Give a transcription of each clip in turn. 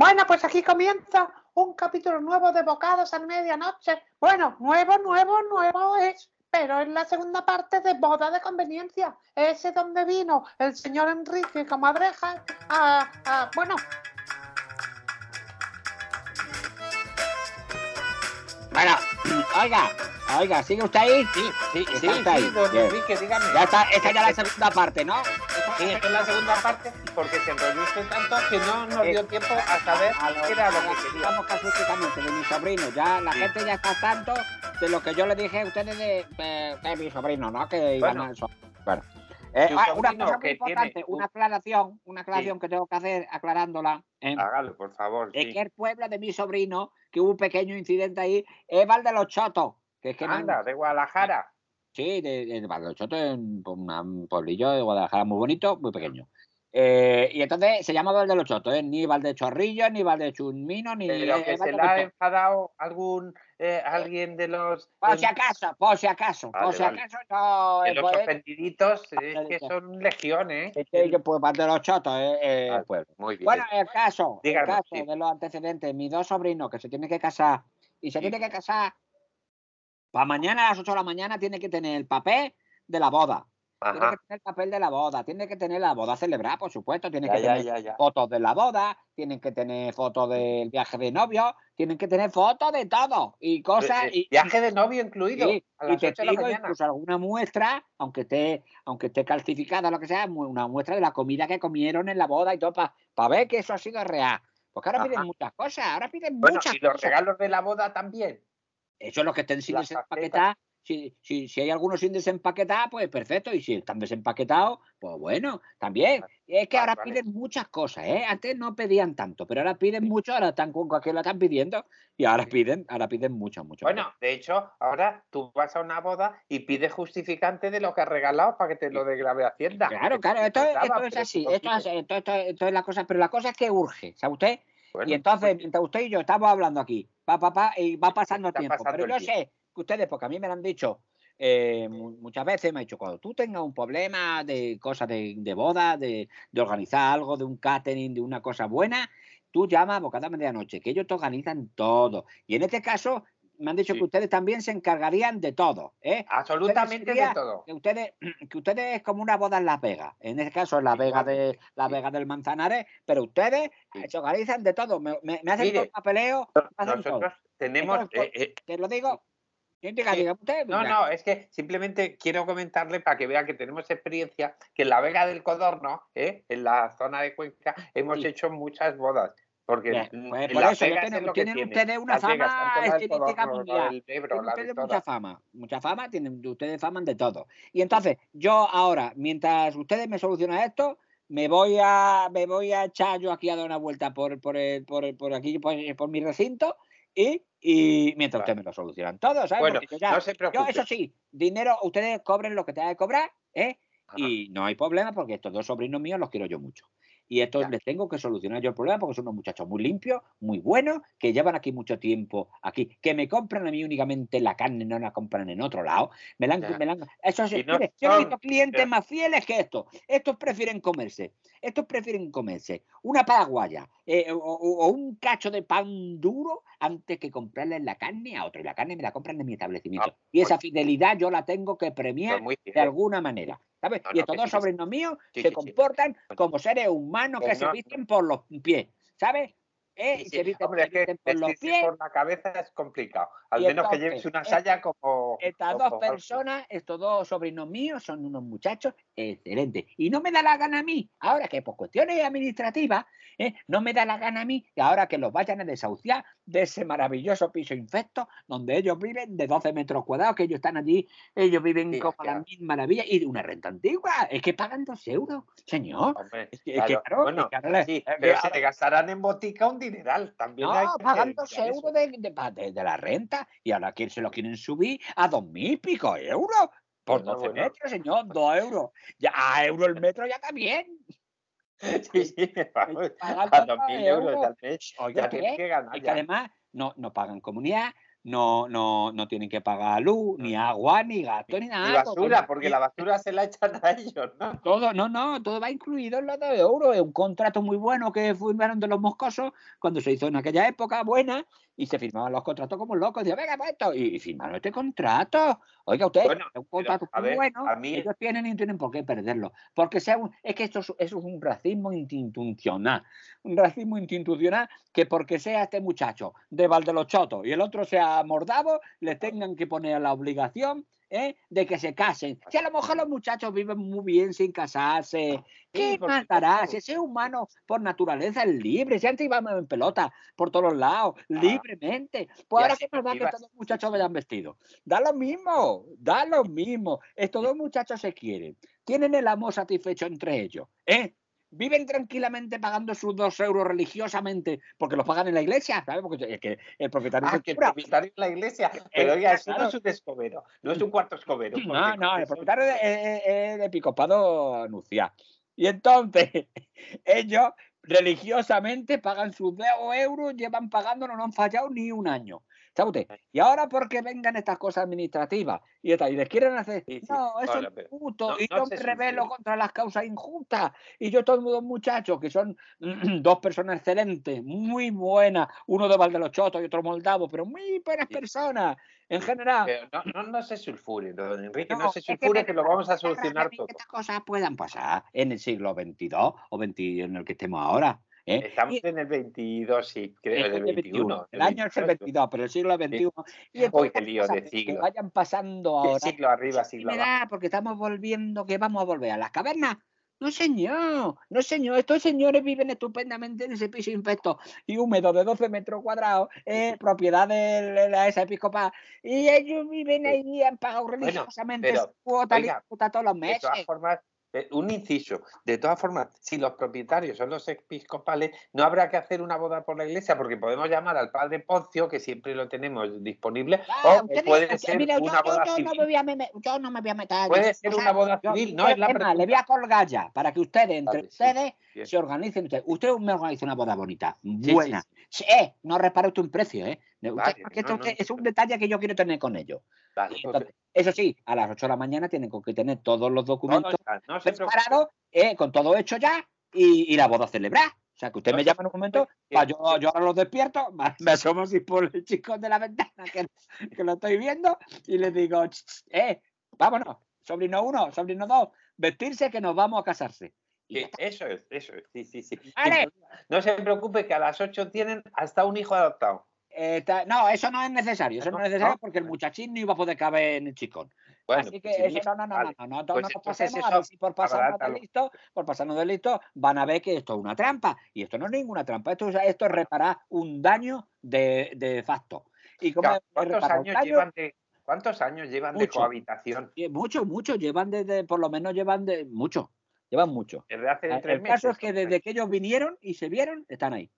Bueno, pues aquí comienza un capítulo nuevo de Bocados a Medianoche. Bueno, nuevo, nuevo, nuevo es, pero es la segunda parte de Boda de Conveniencia. Ese donde vino el señor Enrique Comadreja a, a bueno, Bueno, oiga, oiga, ¿sigue usted ahí? Sí, sí, sí, Está ahí. sí, don Bien. Enrique, dígame. Ya está, esta ya es la segunda parte, ¿no? Es la segunda parte porque se enrolló usted tanto que no nos dio tiempo a saber A lo- qué era lo que quería. Vamos casuísticamente de mi sobrino. Ya la Sí. gente ya está tanto de lo que yo le dije a ustedes de, de- de mi sobrino, ¿no? Que iban Bueno. a eso. Bueno. Eh, ah, una cosa muy importante, tiene una un- aclaración, una aclaración que tengo que hacer aclarándola. ¿eh? Hágalo, por favor. Es sí. que el pueblo de mi sobrino, que hubo un pequeño incidente ahí, es Val de los Chotos. Que es que Anda, de Guadalajara. Sí, de, de en una- un pueblillo de Guadalajara muy bonito, muy pequeño. Eh, y entonces se llama Valde los Chotos, ¿eh? ni Valdechorrillo, ni Valdechumino, ni. Pero eh, que se Valde le ha enfadado algún eh, alguien de los Por si acaso, por si acaso, por si acaso, no. de el los ofendiditos es que son legiones. es que yo, pues, Valde los Chotos, eh, eh, el Vale. pueblo. Muy bien. Bueno, el caso, el Díganos, caso sí. de los antecedentes, mis dos sobrinos que se tienen que casar y se Sí. tienen que casar para mañana a las 8 de la mañana tiene que tener el papel de la boda. Tiene que tener el papel de la boda, tiene que tener la boda celebrada, por supuesto, tiene que ya, tener ya, ya. fotos de la boda, tienen que tener fotos del viaje de novio, tienen que tener fotos de todo y cosas. Eh, eh, y, Viaje de novio incluido. sí, a y las 8 de la testigo, mañana. incluso alguna muestra, aunque esté, aunque esté calcificada, lo que sea, una muestra de la comida que comieron en la boda y todo, para ver que eso ha sido real. Porque ahora piden muchas cosas, ahora piden Bueno, muchas y los cosas. regalos de la boda también. Eso es lo que estén sin desempaquetar. Si, si, si hay algunos sin desempaquetar, pues perfecto. Y si están desempaquetados, pues bueno, también. Es que ahora piden muchas cosas, ¿eh? Antes no pedían tanto, pero ahora piden mucho, ahora están con cualquier lo están pidiendo y ahora piden, ahora piden mucho, mucho. Bueno, de hecho, ahora tú vas a una boda y pides justificante de lo que has regalado para que te lo degrave Hacienda. Claro, claro, esto, es así, esto es, esto, esto- esto es la cosa, pero la cosa es que urge, ¿sabe usted? Bueno, y entonces, pues, mientras usted y yo estamos hablando aquí, pa, pa, pa, y va pasando el tiempo, pasando pero el yo tiempo. sé que ustedes, porque a mí me lo han dicho eh, mu- muchas veces, me han dicho, cuando tú tengas un problema de cosas de, de boda, de, de organizar algo, de un catering, de una cosa buena, tú llamas a Bocada a Medianoche, que ellos te organizan todo. Y en este caso, me han dicho Sí. que ustedes también se encargarían de todo, ¿eh? absolutamente de todo. que ustedes, que ustedes es como una boda en Las Vegas. En este caso es la Vega de la sí. Vega del Manzanares, pero ustedes Sí. se organizan de todo. Me, me- me hacen Mire, todo el papeleo, me hacen todo. Nosotros tenemos. Entonces, eh, eh, Te lo digo. Diga, diga usted. no, no, es que simplemente quiero comentarle para que vea que tenemos experiencia que en la Vega del Codorno, ¿eh? en la zona de Cuenca, hemos hecho muchas bodas. Porque Bien, pues por eso, es tienen- lo que tienen tiene. ustedes una Las fama estilística mundial. Tienen ustedes mucha fama, mucha fama, tienen ustedes fama de todo. Y entonces, yo ahora, mientras ustedes me solucionan esto, me voy a me voy a echar yo aquí a dar una vuelta por, por, el- por, el- por aquí, por, por mi recinto, y, y mientras Vale. ustedes me lo solucionan todo, ¿sabes? Bueno, yo ya- no se yo, preocupe. eso sí, dinero, ustedes cobren lo que tengan que cobrar, ¿eh? Ajá. Y no hay problema porque estos dos sobrinos míos los quiero yo mucho. Y Ya. les tengo que solucionar yo el problema porque son unos muchachos muy limpios, muy buenos, que llevan aquí mucho tiempo aquí, que me compran a mí únicamente la carne, no la compran en otro lado. Me la han- Ya. me la han- eso sí, Y no mire, yo no he son- visto clientes más fieles que estos. Estos prefieren comerse, estos prefieren comerse una paraguaya eh, o, un cacho de pan duro antes que comprarle la carne a otro. Y la carne me la compran en mi establecimiento. Ah, y esa fidelidad yo la tengo que premiar de alguna manera. ¿sabes? No, y estos dos sobrinos míos Sí, se sí, comportan como seres humanos que Pues se visten por los pies, ¿sabes? Eh, Sí, visten, Hombre, visten por los pies. por la cabeza es complicado. Al Y menos que lleves una eh, saya como. Estas como dos personas, estos dos sobrinos míos, son unos muchachos excelentes. Y no me da la gana a mí, ahora que por cuestiones administrativas, ¿eh? no me da la gana a mí, que ahora que los vayan a desahuciar de ese maravilloso piso infecto donde ellos viven de 12 metros cuadrados, que ellos están allí, ellos viven Sí, como claro. las mil maravillas, y de una renta antigua. Es que pagan dos euros, señor. Hombre, Es que- es que claro. claro, bueno, es que ahora le- sí, pero ahora- se te gastarán en botica un dineral. También hay No, que pagan dos mirar eso. euros de, de, de- la renta y ahora que se lo quieren subir a dos mil pico euros. Por Bueno, 12 bueno. metros, señor, dos euros. Ya a euro el metro ya está bien. Sí, sí, vamos, a dos 2.000 euros euros. al mes. Oiga, Ya tienes que ganar. Y que además no, no pagan comunidad, no, no, no tienen que pagar luz, ni agua, ni gasto, ni nada. Ni basura, porque la basura se la echan a ellos, ¿no? Todo, no, no, todo va incluido en la de euro. Es un contrato muy bueno que firmaron de los moscosos cuando se hizo en aquella época buena y se firmaban los contratos como locos. Decían, venga, pues esto, y, firmaron este contrato. Oiga, usted, Bueno, es un contrato muy ver, bueno. a mí- Ellos tienen y no tienen por qué perderlo. Porque sea un- es que esto es, eso es un racismo institucional. Un racismo institucional que porque sea este muchacho de Valdelochoto y el otro sea mordavo, le tengan que poner la obligación ¿eh? de que se casen. Si a lo mejor los muchachos viven muy bien sin casarse, ¿qué más dará? supuesto. Si ese humano por naturaleza es libre, si antes íbamos en pelota por todos los lados, libremente. Pues Y ahora qué más da que todos los muchachos vayan vestidos. Da lo mismo, da lo mismo. Estos dos muchachos se quieren, tienen el amor satisfecho entre ellos, ¿eh? Viven tranquilamente pagando sus dos euros religiosamente porque los pagan en la iglesia, ¿sabes? Porque es que el propietario es Ah, el que el propietario de la iglesia. Pero oiga, eso no es un escobero, no es un cuarto escobero. No, no, el propietario es, es- es de Episcopado anunciado. Y entonces, ellos religiosamente pagan sus 10 euros, llevan pagando, no han fallado ni un año. ¿Sabe usted? Y ahora porque vengan estas cosas administrativas y, esta- y les quieren hacer, Sí, sí, no, eso es no- y no yo me sulfure. contra las causas injustas. Y yo todos dos muchachos que son dos personas excelentes, muy buenas, uno de Valdelochoto y otro moldavo, pero muy buenas personas en general. Pero no, no, no se sulfure, don Enrique, no, No, se que sulfure me que lo vamos a solucionar todo. Que estas cosas puedan pasar en el siglo XXII o XXI en el que estemos ahora. ¿Eh? Estamos Y- en el 22, sí, creo, en el el 21. 21, El año es el 22, pero el siglo XXI. Y Uy, qué lío de que siglo. vayan pasando Sí, ahora. siglo arriba, Sí siglo abajo. porque estamos volviendo, que vamos a volver a las cavernas. No, señor, no, señor. Estos señores viven estupendamente en ese piso infecto y húmedo de 12 metros cuadrados, eh, propiedad de la esa episcopal. Y ellos viven Sí. ahí y han pagado religiosamente pero, su cuota, oiga, cuota todos los De meses. todas formas, eh, un inciso. De todas formas, si los propietarios son los episcopales, no habrá que hacer una boda por la iglesia porque podemos llamar al padre Poncio, que siempre lo tenemos disponible, Ah, o puede ser mire, una yo, boda yo no civil. me voy a me- yo no me voy a meter. Puede ser o una boda civil, no es la más, le voy a colgar ya para que ustedes, entre Vale, ustedes, se organicen. Ustedes. Usted me organiza una boda bonita, sí, buena. Sí, eh, no repare usted un precio, ¿eh? Vale, no, es un detalle que yo quiero tener con ellos. Vale, eso sí, a las 8 de la mañana tienen que tener todos los documentos no preparados, eh, con todo hecho ya, y, y la boda celebrar. O sea, que usted me llama en un momento, yo, yo ahora los despierto, me- me asomo así por el chico de la ventana que, que lo estoy viendo y le digo, "Ch, ch, eh, vámonos, sobrino uno, sobrino dos, vestirse que nos vamos a casarse. Eso es, eso es, sí, sí, sí. No se preocupe que a las 8 tienen hasta un hijo adoptado. Eh, no, eso no es necesario, eso no, No, es necesario no. porque el muchachín no iba a poder caber en el chicón. Bueno, Así que pues, eso no, no, no, vale. no, no, no, Pues no pasemos a eso ver si por pasarnos de listo, por pasarnos de listo, van a ver que esto es una trampa. Y esto no es ninguna trampa, esto, es- esto es reparar un daño de, de facto. Y como ¿Cuántos años daño, llevan de, cuántos años llevan de Mucho. cohabitación? eh, mucho, mucho, llevan desde, por lo menos llevan de, mucho, llevan mucho. Desde hace El tres meses. caso es que desde que ellos vinieron y se vieron, están ahí,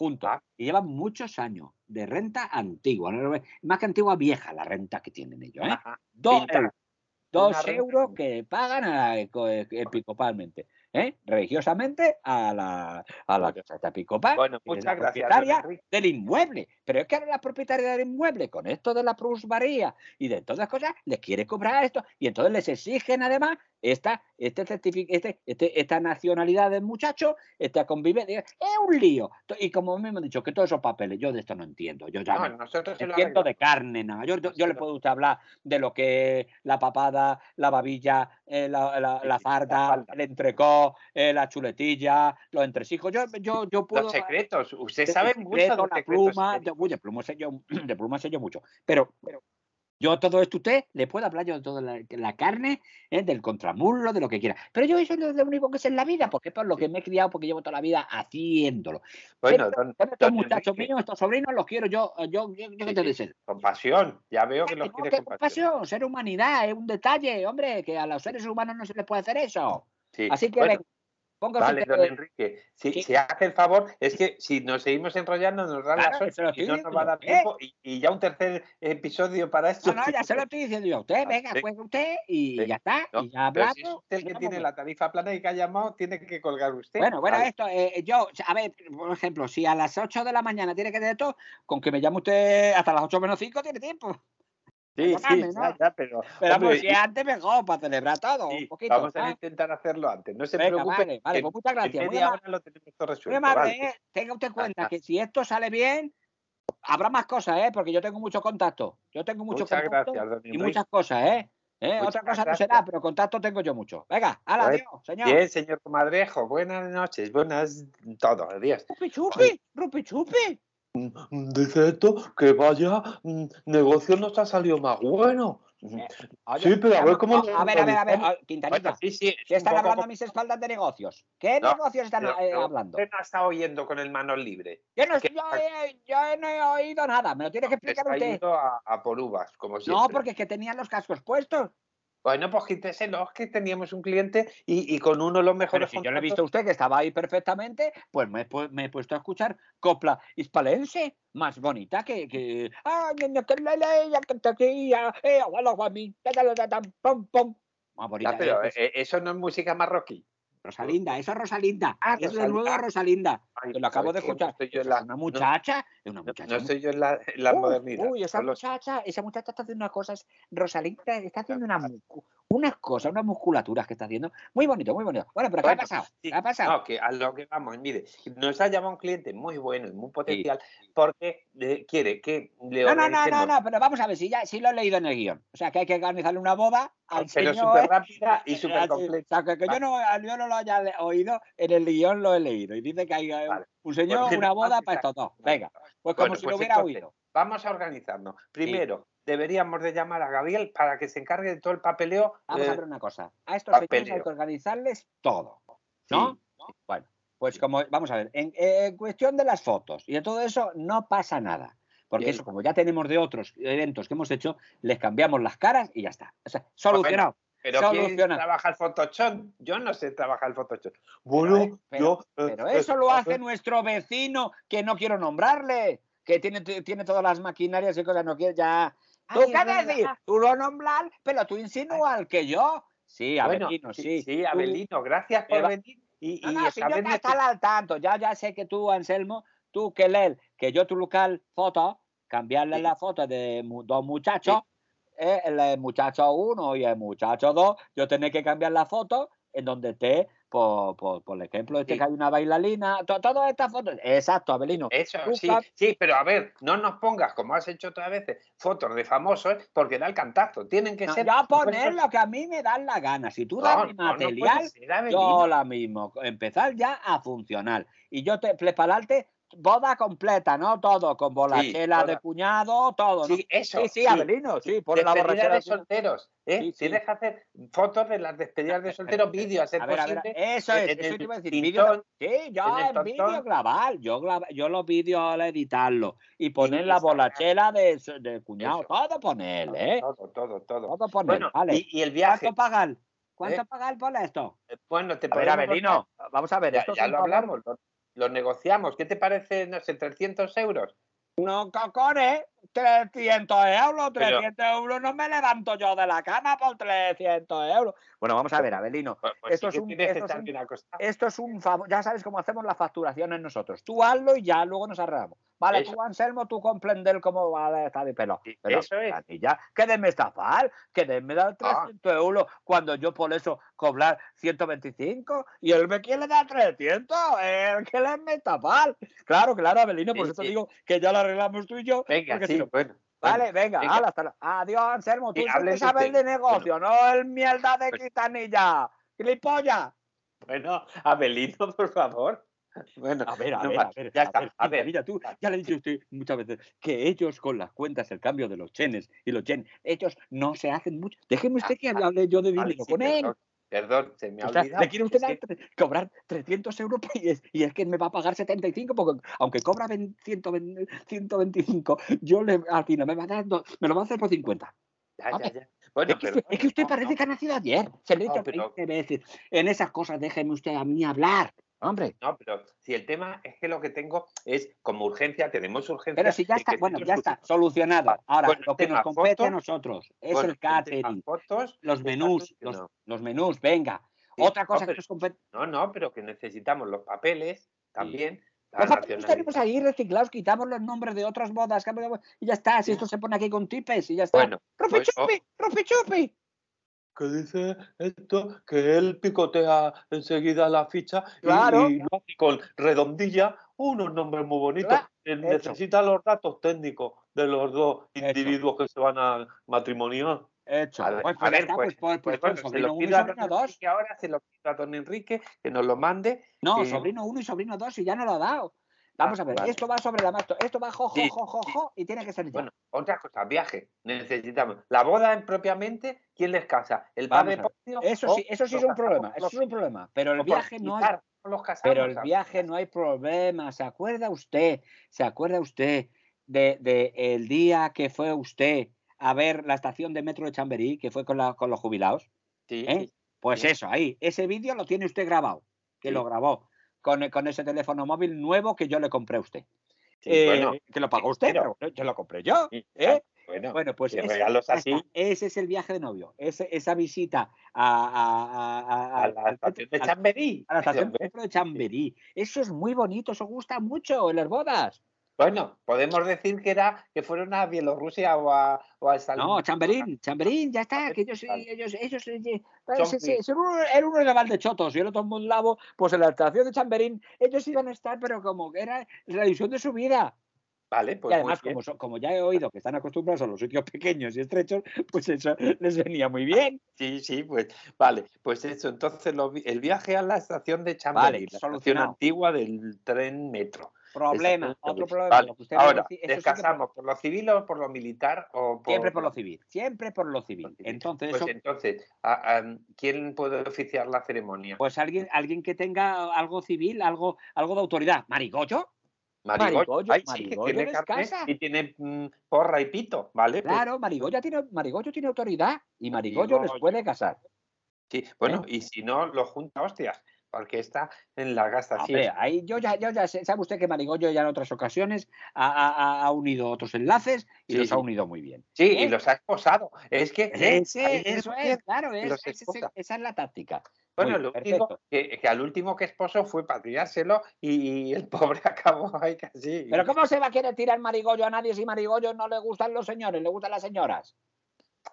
juntos. Ah. Y llevan muchos años de renta antigua, ¿no? más que antigua, vieja la renta que tienen ellos. ¿eh? Ajá, Dos euros. Dos que pagan a- eco- e- episcopalmente, ¿eh? religiosamente a la, a la Bueno. casa episcopal, Bueno, muchas la gracias. propietaria del inmueble. Pero es que ahora la propietaria del inmueble, con esto de la plusvaría y de todas las cosas, les quiere cobrar esto y entonces les exigen además esta, este este, este, esta nacionalidad del muchacho, esta convivencia. Es un lío. Y como me han dicho que todos esos papeles, yo de esto no entiendo. Yo ya No, entiendo de carne, nada. Yo, yo, yo le puedo usted hablar de lo que es la papada, la babilla, eh, la, la, farda, el entrecó, eh, la chuletilla, los entresijos. Yo, yo, yo puedo. Los secretos. Usted sabe de mucho de la secretos pluma, de, uy, de pluma sé yo, de pluma sé yo mucho. Pero, pero yo todo esto usted le puedo hablar yo de toda la, la carne, eh, del contramuslo, de lo que quiera. Pero yo eso es lo único que sé en la vida, porque es por lo que me he criado, porque llevo toda la vida haciéndolo. Bueno, Pero- don, estos don muchachos Enrique, míos, estos sobrinos, los quiero yo, yo, yo, yo Sí, qué te con pasión. Ya veo que los No, quiere qué con pasión. compasión, ser humanidad, es un detalle, hombre, que a los seres humanos no se les puede hacer eso. Sí. Así que bueno, Póngase Vale, don Enrique, si, Sí. si hace el favor, es que si nos seguimos enrollando nos dan Claro, las ocho y no nos va a dar tiempo y, y ya un tercer episodio para esto. No, no, ya se lo estoy diciendo yo a usted. Venga, Sí. juegue usted y Sí. ya está. No, y ya hablamos. si es usted el que tiene la tarifa plana y que ha llamado, tiene que colgar usted. Bueno, bueno, Vale. esto, eh, yo, a ver, por ejemplo, si a las 8 de la mañana tiene que de esto, con que me llame usted hasta las 8 menos 5 tiene tiempo. Sí, sí, perdóname, ya, ya, pero, Pero hombre, pues si es antes mejor, para celebrar todo, sí, un poquito. vamos a intentar hacerlo antes. No se Venga, preocupe. vale, pues muchas gracias. Muy amable, hora lo tenemos todo muy resuelto. amable, vale. ¿eh? Tenga usted en cuenta Ajá. que si esto sale bien, habrá más cosas, ¿eh? Porque yo tengo mucho contacto. Yo tengo mucho Muchas contacto gracias, y muchas cosas, ¿eh? ¿Eh? Muchas Otra cosa no será, pero contacto tengo yo mucho. Venga, hala, Bueno, adiós, señor. Bien, señor comadrejo, buenas noches, buenas todo, adiós. Rupi chupi, rupi chupi. Dice esto que vaya mm, negocio nos ha salido más bueno. Oye, Sí, pero a ver cómo no, A ver, a ver, a ver, ah, Quintanilla. Sí, sí, es ¿Qué están poco hablando a mis espaldas de negocios? ¿Qué No, negocios están eh, hablando? Usted no está oyendo con el manos libre. Yo no, yo, he- yo no he oído nada, me lo tiene que explicar Está usted. yendo a, a por uvas, como siempre. No, porque es que tenían los cascos puestos. Bueno, pues quíteselo, es que teníamos un cliente y, y con uno de los Pero mejores si yo le he visto a usted que estaba ahí perfectamente, pues me, he pu- me he puesto a escuchar copla hispalense, más bonita que... que... Más bonita. Ya, pero eso no es música marroquí. Rosalinda, eso es Rosalinda. Ah, es la Rosalinda. nueva Rosalinda. Ay, lo acabo de no escuchar. estoy yo en Esa la- es una no- muchacha, es una No, muchacha. no muy- estoy yo en la, en la Uy, modernidad. Uy, esa muchacha, esa muchacha está haciendo unas cosas, Rosalinda está haciendo una unas cosas, unas musculaturas que está haciendo. Muy bonito, muy bonito. Bueno, pero ¿qué ha pasado? sí, ¿Qué ha pasado? No, que a lo que vamos, mire, nos ha llamado un cliente muy bueno y muy potencial porque eh, quiere que le No, no, no, no, no, pero vamos a ver si ya sí lo he leído en el guion. O sea, que hay que organizarle una boda al pero señor. súper rápida y súper completa. O sea, que, que yo, no, yo no lo haya oído, en el guion lo he leído. Y dice que hay eh, Vale. un señor, Pues una boda para estos dos. Venga, pues como Bueno, si pues lo hubiera entonces, oído. Vamos a organizarnos. Primero, deberíamos de llamar a Gabriel para que se encargue de todo el papeleo. Vamos a eh, ver una cosa. A estos señores hay papeleo. que organizarles todo. ¿No? sí, Bueno, pues como, vamos a ver, en, en cuestión de las fotos y de todo eso, no pasa nada. Porque Bien. eso, como ya tenemos de otros eventos que hemos hecho, les cambiamos las caras y ya está. O sea, solucionado. Pero ¿quién trabaja el Photoshop? Yo no sé trabajar el Photoshop. Bueno, pero- yo. eh, Pero eh, eso lo hace nuestro vecino, que no quiero nombrarle, que tiene, tiene todas las maquinarias y cosas, no quiere ya. ¿Tú Ay, qué decir? Tú lo nombras, pero tú insinúas que yo. Sí, Bueno, Abelino, sí. Sí, Abelino, gracias por venir. Y, No, y no, si yo ya de estar al tanto, ya, ya sé que tú, Anselmo, tú que leer, que yo tu local foto, cambiarle Sí. la foto de dos muchachos, eh, el muchacho uno y el muchacho dos, yo tenía que cambiar la foto en donde esté, por, por, por ejemplo, este Sí. que hay una bailarina, to- todas estas fotos. Exacto, Abelino. Eso, sí, sí, pero a ver, no nos pongas, como has hecho otras veces, fotos de famosos, porque da el cantazo. Tienen que No, ser. yo poner lo que a mí me dan la gana. Si tú das mi no material, ser. Yo la mismo, empezar ya a funcionar. Y yo te prepararte boda completa, ¿no? Todo, con bolachela de cuñado, todo, ¿no? Sí, eso. sí, sí, Abelino, sí, pon la borrachera. de solteros, ¿eh? Sí, sí. Tienes que hacer fotos de las despedidas de solteros, vídeos, a ser A ver, a ver, posible. eso es, en eso te iba a decir. tintón, sí, yo en en vídeo grabar, yo, graba- yo los vídeos al editarlo y poner la bolachela de, de cuñado, Eso. todo poner, ¿eh? Todo, todo, todo. Todo poner, Bueno, vale. y, y el viaje. ¿Cuánto pagar? ¿Cuánto ¿Eh? pagar por esto? Bueno, te A ver, Abelino, vamos a ver, Ya, esto es ya lo hablamos, lo, lo negociamos. ¿Qué te parece, no sé, 300 euros? No, cojones, 300 euros, Pero- 300 euros, no me levanto yo de la cama por 300 euros. Bueno, vamos a ver, Abelino, Pues, pues Esto sí es un- es esto es un favor, ya sabes cómo hacemos las facturaciones nosotros. Tú hazlo y ya luego nos arreglamos. Vale, Eso. tú, Anselmo, tú comprender cómo va a estar de pelo. Pero eso es. ya, que denme estafar, que denme dar 300 euros cuando yo por eso cobrar 125 y él me quiere dar 300, él que le me estafar. Claro, claro, Abelino, por Sí, eso sí. digo que ya lo arreglamos tú y yo. Venga, si sí, no- bueno. Vale, venga, venga. hala, hasta la- Adiós, Anselmo. Tú hablen sabes ustedes. de negocio, no el mierda de Pues- quitanilla. ¡Gilipollas! Bueno, Abelino, por favor. Bueno, A ver, a no ver, más. a ver, ya a está. ver, a ver, Quintanilla, tú, ya le he dicho a usted muchas veces que ellos con las cuentas, el cambio de los chenes y los chenes, ellos no se hacen mucho. Déjeme usted que hable yo de dinero con él. perdón, se me ha O sea, olvidado. le quiere usted dar que- cobrar 300 euros y es, y es que me va a pagar 75 porque aunque cobra 20 120 125, yo le, al final me va a dar, do- me lo va a hacer por 50. ya, ya, ya. Bueno, es, que, pero- usted- es que usted no, parece no. que ha nacido ayer. Se lo he No, dicho pero- 20 veces. En esas cosas déjeme usted a mí hablar. Hombre, No, pero si el tema es que lo que tengo es como urgencia, tenemos urgencia. pero si ya está, bueno, ya está, solucionado. Ahora, bueno, lo que nos compete a nosotros es bueno, el catering, fotos los menús, los, menús, venga. Sí, Otra no, cosa que nos compete. No, no, pero que necesitamos los papeles también. la Los papeles tenemos ahí reciclados, quitamos los nombres de otras bodas y ya está. Si esto se pone aquí con tipes y ya está. Bueno, ¡Rupi pues, oh, chupi! ¡Rupi chupi! Que dice esto que él picotea enseguida la ficha y- Claro. con redondilla, unos nombres muy bonitos. Él necesita los datos técnicos de los dos Hecho. individuos que se van a matrimoniar. Hecho. A ver, Pues, a ver, pues, pues, pues, Pues bueno, se sobrino lo 1 y pido a sobrino don 2. Enrique ahora, se lo pido a don Enrique que nos lo mande. No, sobrino 1 y sobrino 2 y ya no lo ha dado. Vamos Ah, a ver, vale. esto va sobre la mano, esto va jo, jo, jo, jo, y tiene que ser ya. Bueno, otra cosa, viaje. Necesitamos. La boda en propiamente, ¿quién les casa? ¿El padre. Poncio Eso sí, eso sí es un problema, eso es un problema. Pero el viaje no hay, los pero el viaje no hay problema. ¿Se acuerda usted? ¿Se acuerda usted de, de el día que fue usted a ver la estación de metro de Chamberí, que fue con, la, con los jubilados? Sí, ¿eh? Pues sí. eso, ahí, ese vídeo lo tiene usted grabado, que Sí. lo grabó con, con ese teléfono móvil nuevo que yo le compré a usted. sí, Eh, bueno, que lo pagó usted, pero- pero bueno, yo lo compré yo. ¿eh? bueno, Bueno, pues ese, regalos ya así, está, ese es el viaje de novio, ese- esa visita a, a- a- la estación de Chamberí. a la estación de Chamberí. Eso es muy bonito, eso gusta mucho en las bodas. Bueno, podemos decir que era que fueron a Bielorrusia o a, o a No, Chamberín, Chamberín, ya está, Chamberín, que ellos, vale. ellos, ellos, eh, eh, Son sí, sí, fríos. sí, uno, el uno era Valdechotos y el otro Monlavo, pues en la estación de Chamberín, ellos iban a estar, pero como que era la ilusión de su vida. Vale, pues además, como, so- como ya he oído que están acostumbrados a los sitios pequeños y estrechos, pues eso les venía muy bien. Sí, sí, pues vale, pues eso, entonces lo el viaje a la estación de Chamberí, Vale, la estación solucionado. antigua del tren metro. Problema, otro problema. Vale, lo que usted me Ahora, decía, eso sí que- ¿descansamos por lo civil o por lo militar? O por... siempre por lo civil, siempre por lo civil. Entonces, Pues eso, entonces, a- a- ¿quién puede oficiar la ceremonia? pues alguien, alguien que tenga algo civil, algo, algo de autoridad. ¿Marigollo? Marigollo, Ay, sí, que tiene les carnet y tiene mm, porra y pito, ¿vale? Pues, Claro, Marigollo tiene, Marigollo tiene autoridad y Marigollo les Marigollo. puede casar. sí, bueno, y si no, lo junta hostias, porque está en la gastación. Hombre, ahí yo ya, yo ya sé, sabe usted que Marigollo ya en otras ocasiones ha, ha- ha- unido otros enlaces y Sí, los ha unido muy bien. Sí, ¿eh? y los ha esposado. Es que... ¿eh? Ese- eso es, claro, es- esa es la táctica. Bueno, lo único que al último que esposo fue para tirárselo y, el pobre acabó ahí casi. Pero ¿cómo se va a querer tirar Marigollo a nadie si Marigollo no le gustan los señores, le gustan las señoras?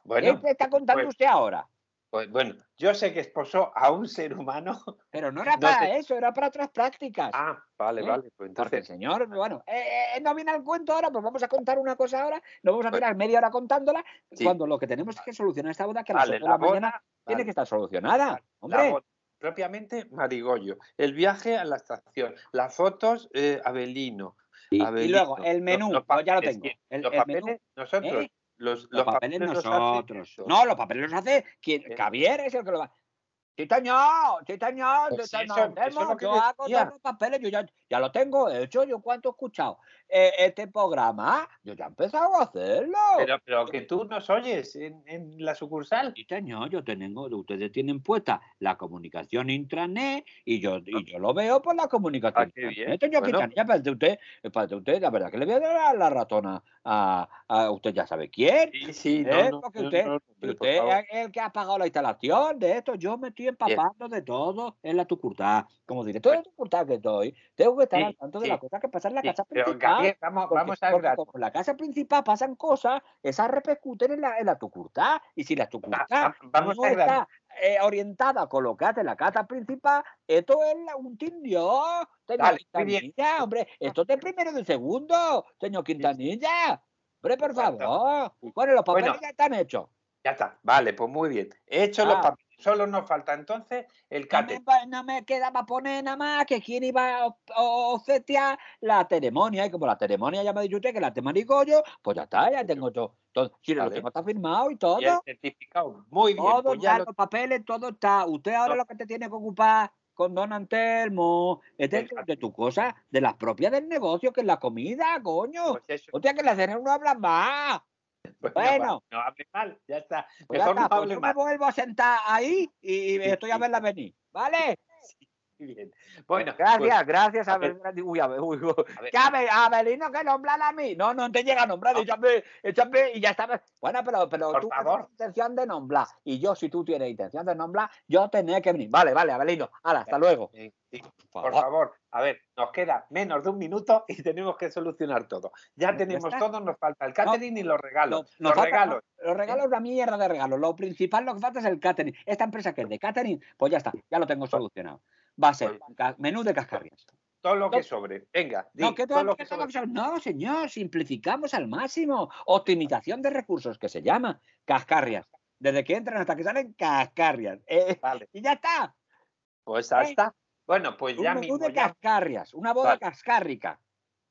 bueno, ¿Qué está contando pues- usted ahora? Pues, bueno, yo sé que esposó a un ser humano. Pero no era no para eso, era para otras prácticas. Ah, vale, ¿Eh? vale. Pues Porque entonces, señor, bueno, eh, eh, no viene al cuento ahora, pues vamos a contar una cosa ahora, nos vamos a Bueno. tirar media hora contándola, Sí. cuando lo que tenemos es que solucionar esta boda que a las vale, 8 de la la mañana boda, tiene que estar solucionada. Hombre, boda, propiamente Marigollo. El viaje a la estación. Las fotos, eh, Abelino. y, y luego el menú, los pues ya lo tengo. El, los el papeles, menú, nosotros. Los, los papeles los hace nosotros. esto. No, los papeles los hace quien, Eh. Javier es el que lo va. Sí, señor, Pues eso- eso es lo que yo hago todos los papeles, yo ya, ya lo tengo hecho, yo cuánto he escuchado. Eh, este programa, yo ya he empezado a hacerlo. Pero, pero que tú nos oyes en, en la sucursal. Sí, señor, yo tengo, ustedes tienen puesta la comunicación intranet y yo, y yo lo veo por la comunicación. Ah, qué bien. señor Bueno. Parece usted, parece usted, la verdad que le voy a dar la ratona a, a usted ya sabe quién. Sí, sí, ¿Eh? no, no, Porque no, usted- no, no, por usted es el que ha pagado la instalación de esto. Yo me estoy empapando de todo en la tucurtá. Como director de tucurtá que estoy, tengo que estar Sí, al tanto de las cosas que pasan en la casa pero vamos, Porque- vamos al porque en la casa principal pasan cosas, esas repercuten en la, en la tucurtá. Y si la tucurtá Va- vamos no grano. está eh, orientada a colocarte en la casa principal, esto es la- un tindio. Señor bien. Quintanilla, hombre, esto es de primero de segundo, señor Quintanilla. Hombre, por favor. Bueno, los papeles Bueno. ya están hechos. Ya está, vale, pues muy bien. He hecho los Ah. papeles. Solo nos falta entonces el No me, cate. no me queda para poner nada más que quién iba a o- o- obsequiar la ceremonia. Y como la ceremonia ya me ha dicho usted que la de Marigollo, pues ya está, ya tengo todo. todo si lo tengo está firmado y todo. Y el certificado. Muy bien, todo pues ya ya, lo- los papeles, todo está. Usted ahora No. lo que te tiene que ocupar con Don Antelmo es de, de tu cosa, de las propias del negocio, que es la comida, coño. pues eso. Hostia, que la cena no habla más. Pues no, Bueno. no hable mal, ya está. Pues ya Mejor está, no pues yo me mal. vuelvo a sentar ahí y, estoy a verla venir. ¿Vale? Bien. Bueno, gracias, pues, gracias. a A ver. ver, uy, a ver, uy, uy. a ver, Que a nombrar a mí. No, no te llega a nombrar, No. échame, échame y ya está. Bueno, pero, pero Por tú favor. tienes intención de nombrar. Y yo, si tú tienes intención de nombrar, yo tenía que venir. Vale, vale, Abelino. Hala, hasta luego. sí, sí, Por por favor, a ver, nos queda menos de un minuto y tenemos que solucionar todo. Ya tenemos está. todo, nos falta el catering y los regalos. No, los regalos. Los regalos, una mierda de regalos. Lo principal, lo que falta es el catering. Esta empresa que es de catering, pues ya está, ya lo tengo solucionado. Va a ser menú de cascarrias. Todo lo que sobre. Venga, di, No, que todo todo- lo que lo sobre. no, señor, simplificamos al máximo. Optimización de recursos, que se llama cascarrias. Desde que entran hasta que salen cascarrias. Eh, Vale, y ya está. pues ¿Eh? hasta. Bueno, pues Un ya menú mismo. de ya- cascarrias. Una boda Vale. cascárrica.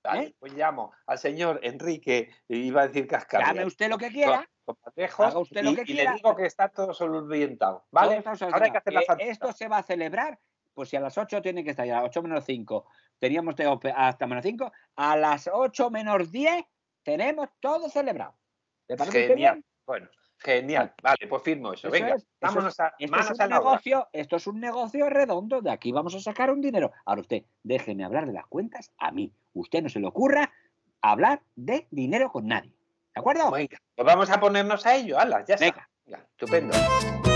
vale, ¿eh? pues llamo al señor Enrique, iba a decir cascarrias. Llame usted lo que quiera. con haga usted lo y, que y quiera. le digo que está todo solventado, ¿vale? Todo Ahora hay que hacer la. Eh, Esto se va a celebrar, pues si a las 8 tiene que estar, a las 8 menos 5 teníamos hasta menos 5, a las 8 menos 10 tenemos todo celebrado. ¿Le parece a usted Genial. bien? Bueno, genial. Vale, pues firmo eso. Eso Venga, es, eso vámonos a, Esto es un obra. negocio, esto es un negocio redondo, de aquí vamos a sacar un dinero. Ahora usted, déjeme hablar de las cuentas a mí. Usted no se le ocurra hablar de dinero con nadie. ¿De acuerdo? Venga, pues vamos a ponernos a ello. Hala, ya está. Venga. Venga, estupendo.